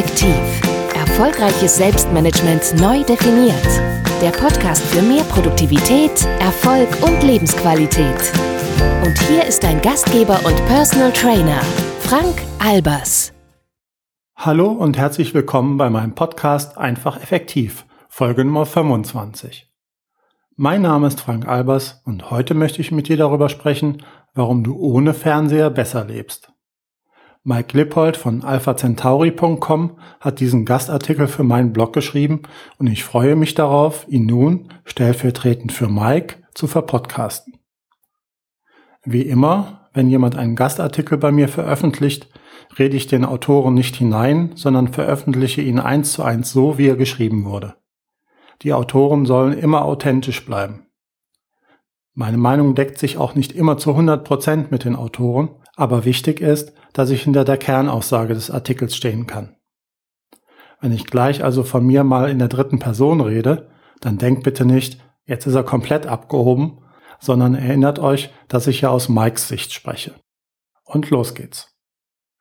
effektiv. Erfolgreiches Selbstmanagement neu definiert. Der Podcast für mehr Produktivität, Erfolg und Lebensqualität. Und hier ist dein Gastgeber und Personal Trainer, Frank Albers. Hallo und herzlich willkommen bei meinem Podcast Einfach Effektiv, Folge Nummer 25. Mein Name ist Frank Albers und heute möchte ich mit dir darüber sprechen, warum du ohne Fernseher besser lebst. Mike Lippold von alphacentauri.com hat diesen Gastartikel für meinen Blog geschrieben und ich freue mich darauf, ihn nun stellvertretend für Mike zu verpodcasten. Wie immer, wenn jemand einen Gastartikel bei mir veröffentlicht, rede ich den Autoren nicht hinein, sondern veröffentliche ihn eins zu eins so, wie er geschrieben wurde. Die Autoren sollen immer authentisch bleiben. Meine Meinung deckt sich auch nicht immer zu 100 Prozent mit den Autoren, aber wichtig ist, dass ich hinter der Kernaussage des Artikels stehen kann. Wenn ich gleich also von mir mal in der dritten Person rede, dann denkt bitte nicht, jetzt ist er komplett abgehoben, sondern erinnert euch, dass ich ja aus Mikes Sicht spreche. Und los geht's.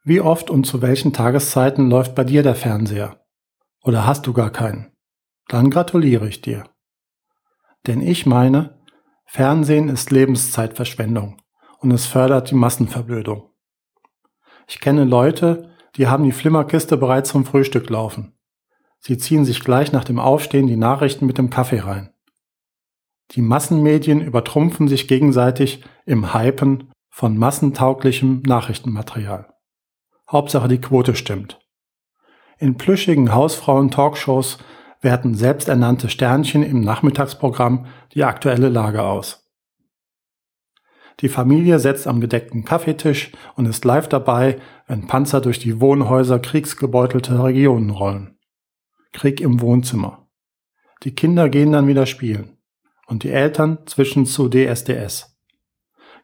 Wie oft und zu welchen Tageszeiten läuft bei dir der Fernseher? Oder hast du gar keinen? Dann gratuliere ich dir. Denn ich meine, Fernsehen ist Lebenszeitverschwendung und es fördert die Massenverblödung. Ich kenne Leute, die haben die Flimmerkiste bereits zum Frühstück laufen. Sie ziehen sich gleich nach dem Aufstehen die Nachrichten mit dem Kaffee rein. Die Massenmedien übertrumpfen sich gegenseitig im Hypen von massentauglichem Nachrichtenmaterial. Hauptsache die Quote stimmt. In plüschigen Hausfrauen-Talkshows werten selbsternannte Sternchen im Nachmittagsprogramm die aktuelle Lage aus. Die Familie setzt am gedeckten Kaffeetisch und ist live dabei, wenn Panzer durch die Wohnhäuser kriegsgebeutelte Regionen rollen. Krieg im Wohnzimmer. Die Kinder gehen dann wieder spielen. Und die Eltern zwischen zu DSDS.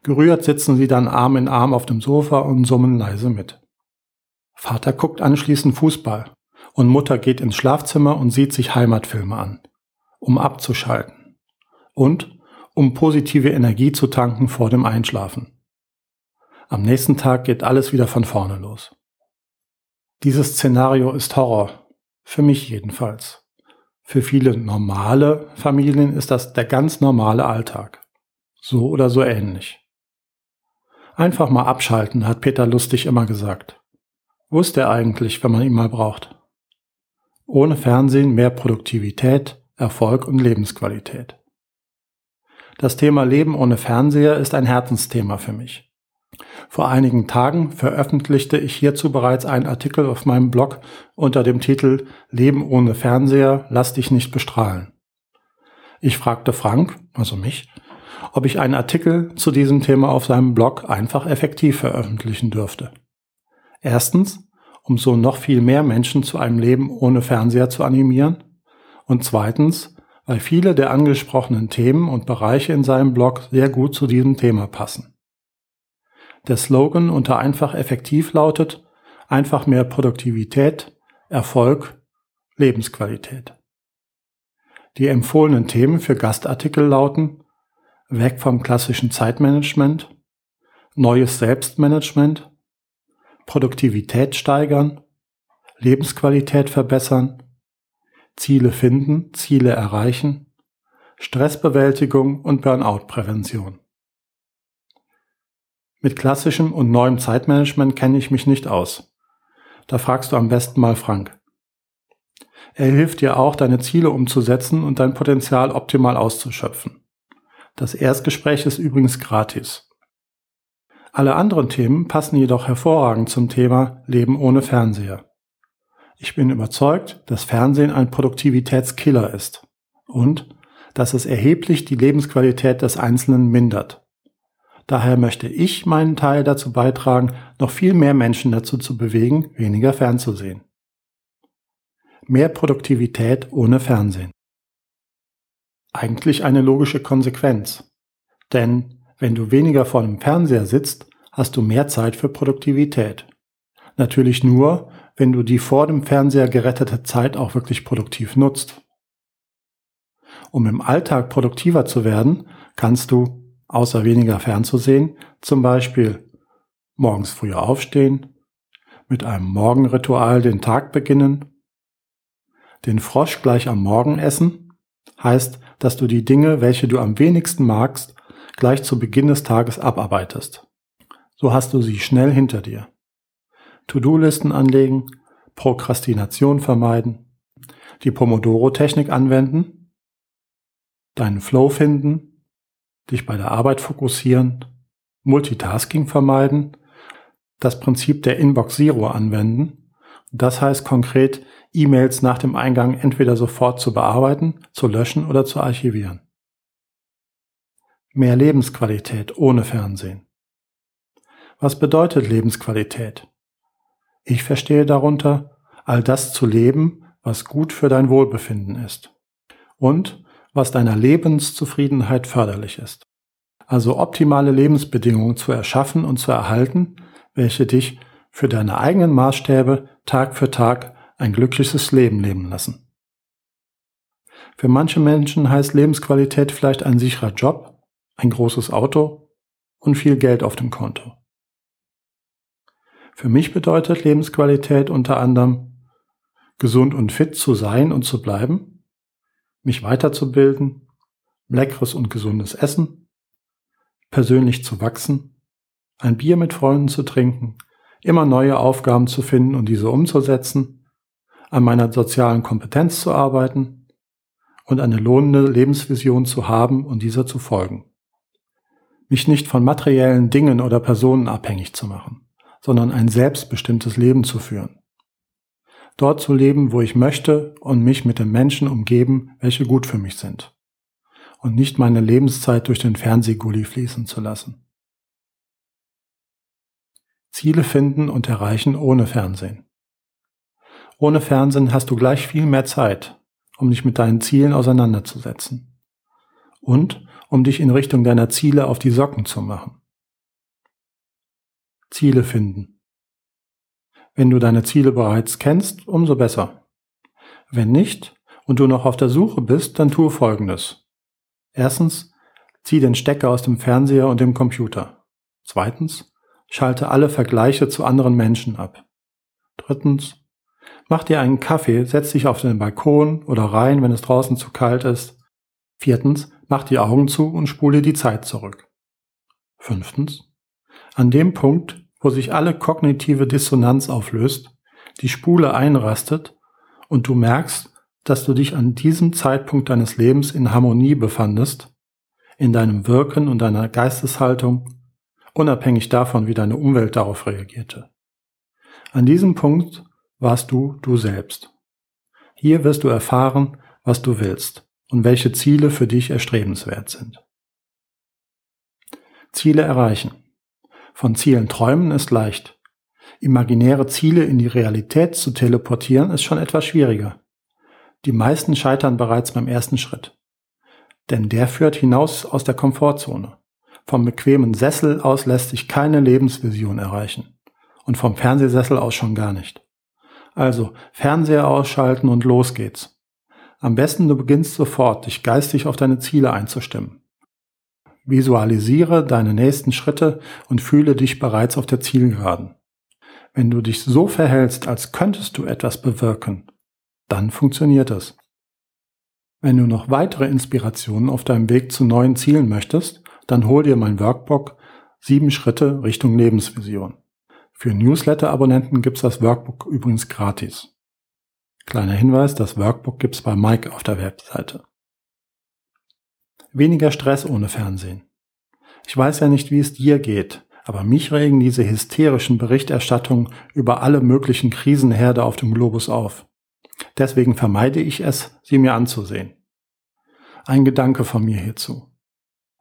Gerührt sitzen sie dann Arm in Arm auf dem Sofa und summen leise mit. Vater guckt anschließend Fußball und Mutter geht ins Schlafzimmer und sieht sich Heimatfilme an, um abzuschalten. Und um positive Energie zu tanken vor dem Einschlafen. Am nächsten Tag geht alles wieder von vorne los. Dieses Szenario ist Horror. Für mich jedenfalls. Für viele normale Familien ist das der ganz normale Alltag. So oder so ähnlich. Einfach mal abschalten, hat Peter Lustig immer gesagt. Wo ist er eigentlich, wenn man ihn mal braucht? Ohne Fernsehen mehr Produktivität, Erfolg und Lebensqualität. Das Thema Leben ohne Fernseher ist ein Herzensthema für mich. Vor einigen Tagen veröffentlichte ich hierzu bereits einen Artikel auf meinem Blog unter dem Titel Leben ohne Fernseher, lass dich nicht bestrahlen. Ich fragte Frank, also mich, ob ich einen Artikel zu diesem Thema auf seinem Blog einfach effektiv veröffentlichen dürfte. Erstens, um so noch viel mehr Menschen zu einem Leben ohne Fernseher zu animieren. Und zweitens, weil viele der angesprochenen Themen und Bereiche in seinem Blog sehr gut zu diesem Thema passen. Der Slogan unter einfach effektiv lautet einfach mehr Produktivität, Erfolg, Lebensqualität. Die empfohlenen Themen für Gastartikel lauten weg vom klassischen Zeitmanagement, neues Selbstmanagement, Produktivität steigern, Lebensqualität verbessern, Ziele finden, Ziele erreichen, Stressbewältigung und Burnout-Prävention. Mit klassischem und neuem Zeitmanagement kenne ich mich nicht aus. Da fragst du am besten mal Frank. Er hilft dir auch, deine Ziele umzusetzen und dein Potenzial optimal auszuschöpfen. Das Erstgespräch ist übrigens gratis. Alle anderen Themen passen jedoch hervorragend zum Thema Leben ohne Fernseher. Ich bin überzeugt, dass Fernsehen ein Produktivitätskiller ist und dass es erheblich die Lebensqualität des Einzelnen mindert. Daher möchte ich meinen Teil dazu beitragen, noch viel mehr Menschen dazu zu bewegen, weniger fernzusehen. Mehr Produktivität ohne Fernsehen. Eigentlich eine logische Konsequenz. Denn wenn du weniger vor dem Fernseher sitzt, hast du mehr Zeit für Produktivität. Natürlich nur, wenn du die vor dem Fernseher gerettete Zeit auch wirklich produktiv nutzt. Um im Alltag produktiver zu werden, kannst du, außer weniger fernzusehen, zum Beispiel morgens früher aufstehen, mit einem Morgenritual den Tag beginnen. Den Frosch gleich am Morgen essen heißt, dass du die Dinge, welche du am wenigsten magst, gleich zu Beginn des Tages abarbeitest. So hast du sie schnell hinter dir. To-Do-Listen anlegen, Prokrastination vermeiden, die Pomodoro-Technik anwenden, deinen Flow finden, dich bei der Arbeit fokussieren, Multitasking vermeiden, das Prinzip der Inbox Zero anwenden. Das heißt konkret, E-Mails nach dem Eingang entweder sofort zu bearbeiten, zu löschen oder zu archivieren. Mehr Lebensqualität ohne Fernsehen. Was bedeutet Lebensqualität? Ich verstehe darunter, all das zu leben, was gut für dein Wohlbefinden ist und was deiner Lebenszufriedenheit förderlich ist. Also optimale Lebensbedingungen zu erschaffen und zu erhalten, welche dich für deine eigenen Maßstäbe Tag für Tag ein glückliches Leben leben lassen. Für manche Menschen heißt Lebensqualität vielleicht ein sicherer Job, ein großes Auto und viel Geld auf dem Konto. Für mich bedeutet Lebensqualität unter anderem, gesund und fit zu sein und zu bleiben, mich weiterzubilden, leckeres und gesundes Essen, persönlich zu wachsen, ein Bier mit Freunden zu trinken, immer neue Aufgaben zu finden und diese umzusetzen, an meiner sozialen Kompetenz zu arbeiten und eine lohnende Lebensvision zu haben und dieser zu folgen. Mich nicht von materiellen Dingen oder Personen abhängig zu machen sondern ein selbstbestimmtes Leben zu führen. Dort zu leben, wo ich möchte und mich mit den Menschen umgeben, welche gut für mich sind. Und nicht meine Lebenszeit durch den Fernsehgully fließen zu lassen. Ziele finden und erreichen ohne Fernsehen. Ohne Fernsehen hast du gleich viel mehr Zeit, um dich mit deinen Zielen auseinanderzusetzen. Und um dich in Richtung deiner Ziele auf die Socken zu machen. Ziele finden. Wenn du deine Ziele bereits kennst, umso besser. Wenn nicht und du noch auf der Suche bist, dann tue Folgendes. Erstens, zieh den Stecker aus dem Fernseher und dem Computer. Zweitens, schalte alle Vergleiche zu anderen Menschen ab. Drittens, mach dir einen Kaffee, setz dich auf den Balkon oder rein, wenn es draußen zu kalt ist. Viertens, mach die Augen zu und spule die Zeit zurück. Fünftens, an dem Punkt, wo sich alle kognitive Dissonanz auflöst, die Spule einrastet und du merkst, dass du dich an diesem Zeitpunkt deines Lebens in Harmonie befandest, in deinem Wirken und deiner Geisteshaltung, unabhängig davon, wie deine Umwelt darauf reagierte. An diesem Punkt warst du du selbst. Hier wirst du erfahren, was du willst und welche Ziele für dich erstrebenswert sind. Ziele erreichen. Von Zielen träumen ist leicht. Imaginäre Ziele in die Realität zu teleportieren ist schon etwas schwieriger. Die meisten scheitern bereits beim ersten Schritt. Denn der führt hinaus aus der Komfortzone. Vom bequemen Sessel aus lässt sich keine Lebensvision erreichen. Und vom Fernsehsessel aus schon gar nicht. Also Fernseher ausschalten und los geht's. Am besten du beginnst sofort, dich geistig auf deine Ziele einzustimmen. Visualisiere deine nächsten Schritte und fühle dich bereits auf der Zielgeraden. Wenn du dich so verhältst, als könntest du etwas bewirken, dann funktioniert es. Wenn du noch weitere Inspirationen auf deinem Weg zu neuen Zielen möchtest, dann hol dir mein Workbook Sieben Schritte Richtung Lebensvision. Für Newsletter-Abonnenten gibt's das Workbook übrigens gratis. Kleiner Hinweis, das Workbook gibt's bei Mike auf der Webseite. Weniger Stress ohne Fernsehen. Ich weiß ja nicht, wie es dir geht, aber mich regen diese hysterischen Berichterstattungen über alle möglichen Krisenherde auf dem Globus auf. Deswegen vermeide ich es, sie mir anzusehen. Ein Gedanke von mir hierzu.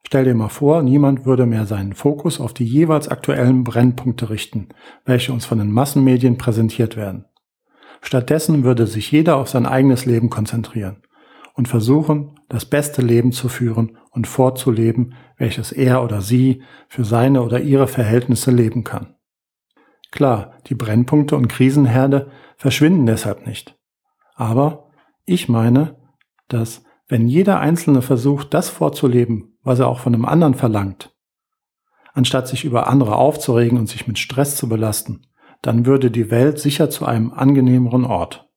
Stell dir mal vor, niemand würde mehr seinen Fokus auf die jeweils aktuellen Brennpunkte richten, welche uns von den Massenmedien präsentiert werden. Stattdessen würde sich jeder auf sein eigenes Leben konzentrieren und versuchen, das beste Leben zu führen und vorzuleben, welches er oder sie für seine oder ihre Verhältnisse leben kann. Klar, die Brennpunkte und Krisenherde verschwinden deshalb nicht. Aber ich meine, dass wenn jeder Einzelne versucht, das vorzuleben, was er auch von einem anderen verlangt, anstatt sich über andere aufzuregen und sich mit Stress zu belasten, dann würde die Welt sicher zu einem angenehmeren Ort.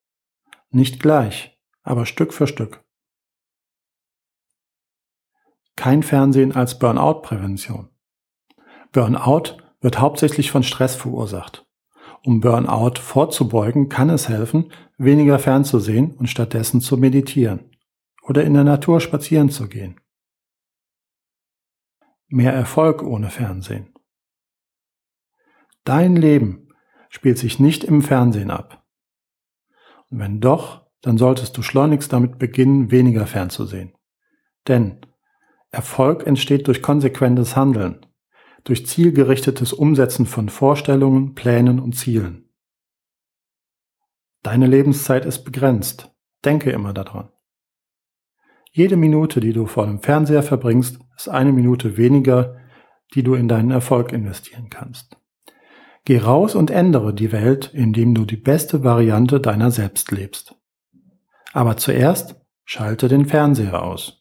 Nicht gleich, aber Stück für Stück. Kein Fernsehen als Burnout-Prävention. Burnout wird hauptsächlich von Stress verursacht. Um Burnout vorzubeugen, kann es helfen, weniger fernzusehen und stattdessen zu meditieren oder in der Natur spazieren zu gehen. Mehr Erfolg ohne Fernsehen. Dein Leben spielt sich nicht im Fernsehen ab. Und wenn doch, dann solltest du schleunigst damit beginnen, weniger fernzusehen. Denn Erfolg entsteht durch konsequentes Handeln, durch zielgerichtetes Umsetzen von Vorstellungen, Plänen und Zielen. Deine Lebenszeit ist begrenzt. Denke immer daran. Jede Minute, die du vor dem Fernseher verbringst, ist eine Minute weniger, die du in deinen Erfolg investieren kannst. Geh raus und ändere die Welt, indem du die beste Variante deiner selbst lebst. Aber zuerst schalte den Fernseher aus.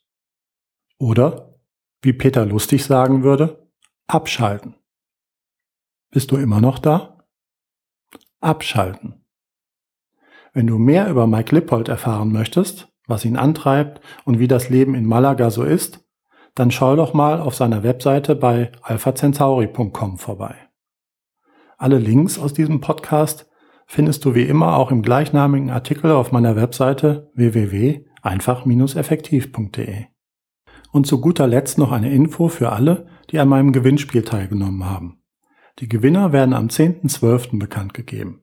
Oder, wie Peter Lustig sagen würde, Abschalten. Bist du immer noch da? Abschalten. Wenn du mehr über Mike Lippold erfahren möchtest, was ihn antreibt und wie das Leben in Malaga so ist, dann schau doch mal auf seiner Webseite bei alphacentauri.com vorbei. Alle Links aus diesem Podcast findest du wie immer auch im gleichnamigen Artikel auf meiner Webseite www.einfach-effektiv.de. Und zu guter Letzt noch eine Info für alle, die an meinem Gewinnspiel teilgenommen haben. Die Gewinner werden am 10.12. bekannt gegeben.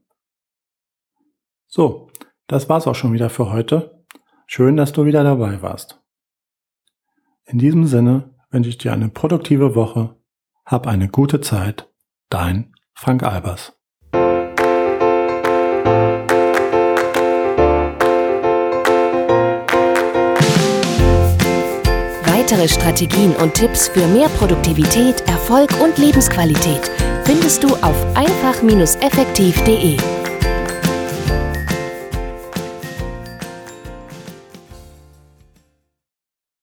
So, das war's auch schon wieder für heute. Schön, dass du wieder dabei warst. In diesem Sinne wünsche ich dir eine produktive Woche. Hab eine gute Zeit. Dein Frank Albers. Weitere Strategien und Tipps für mehr Produktivität, Erfolg und Lebensqualität findest du auf einfach-effektiv.de.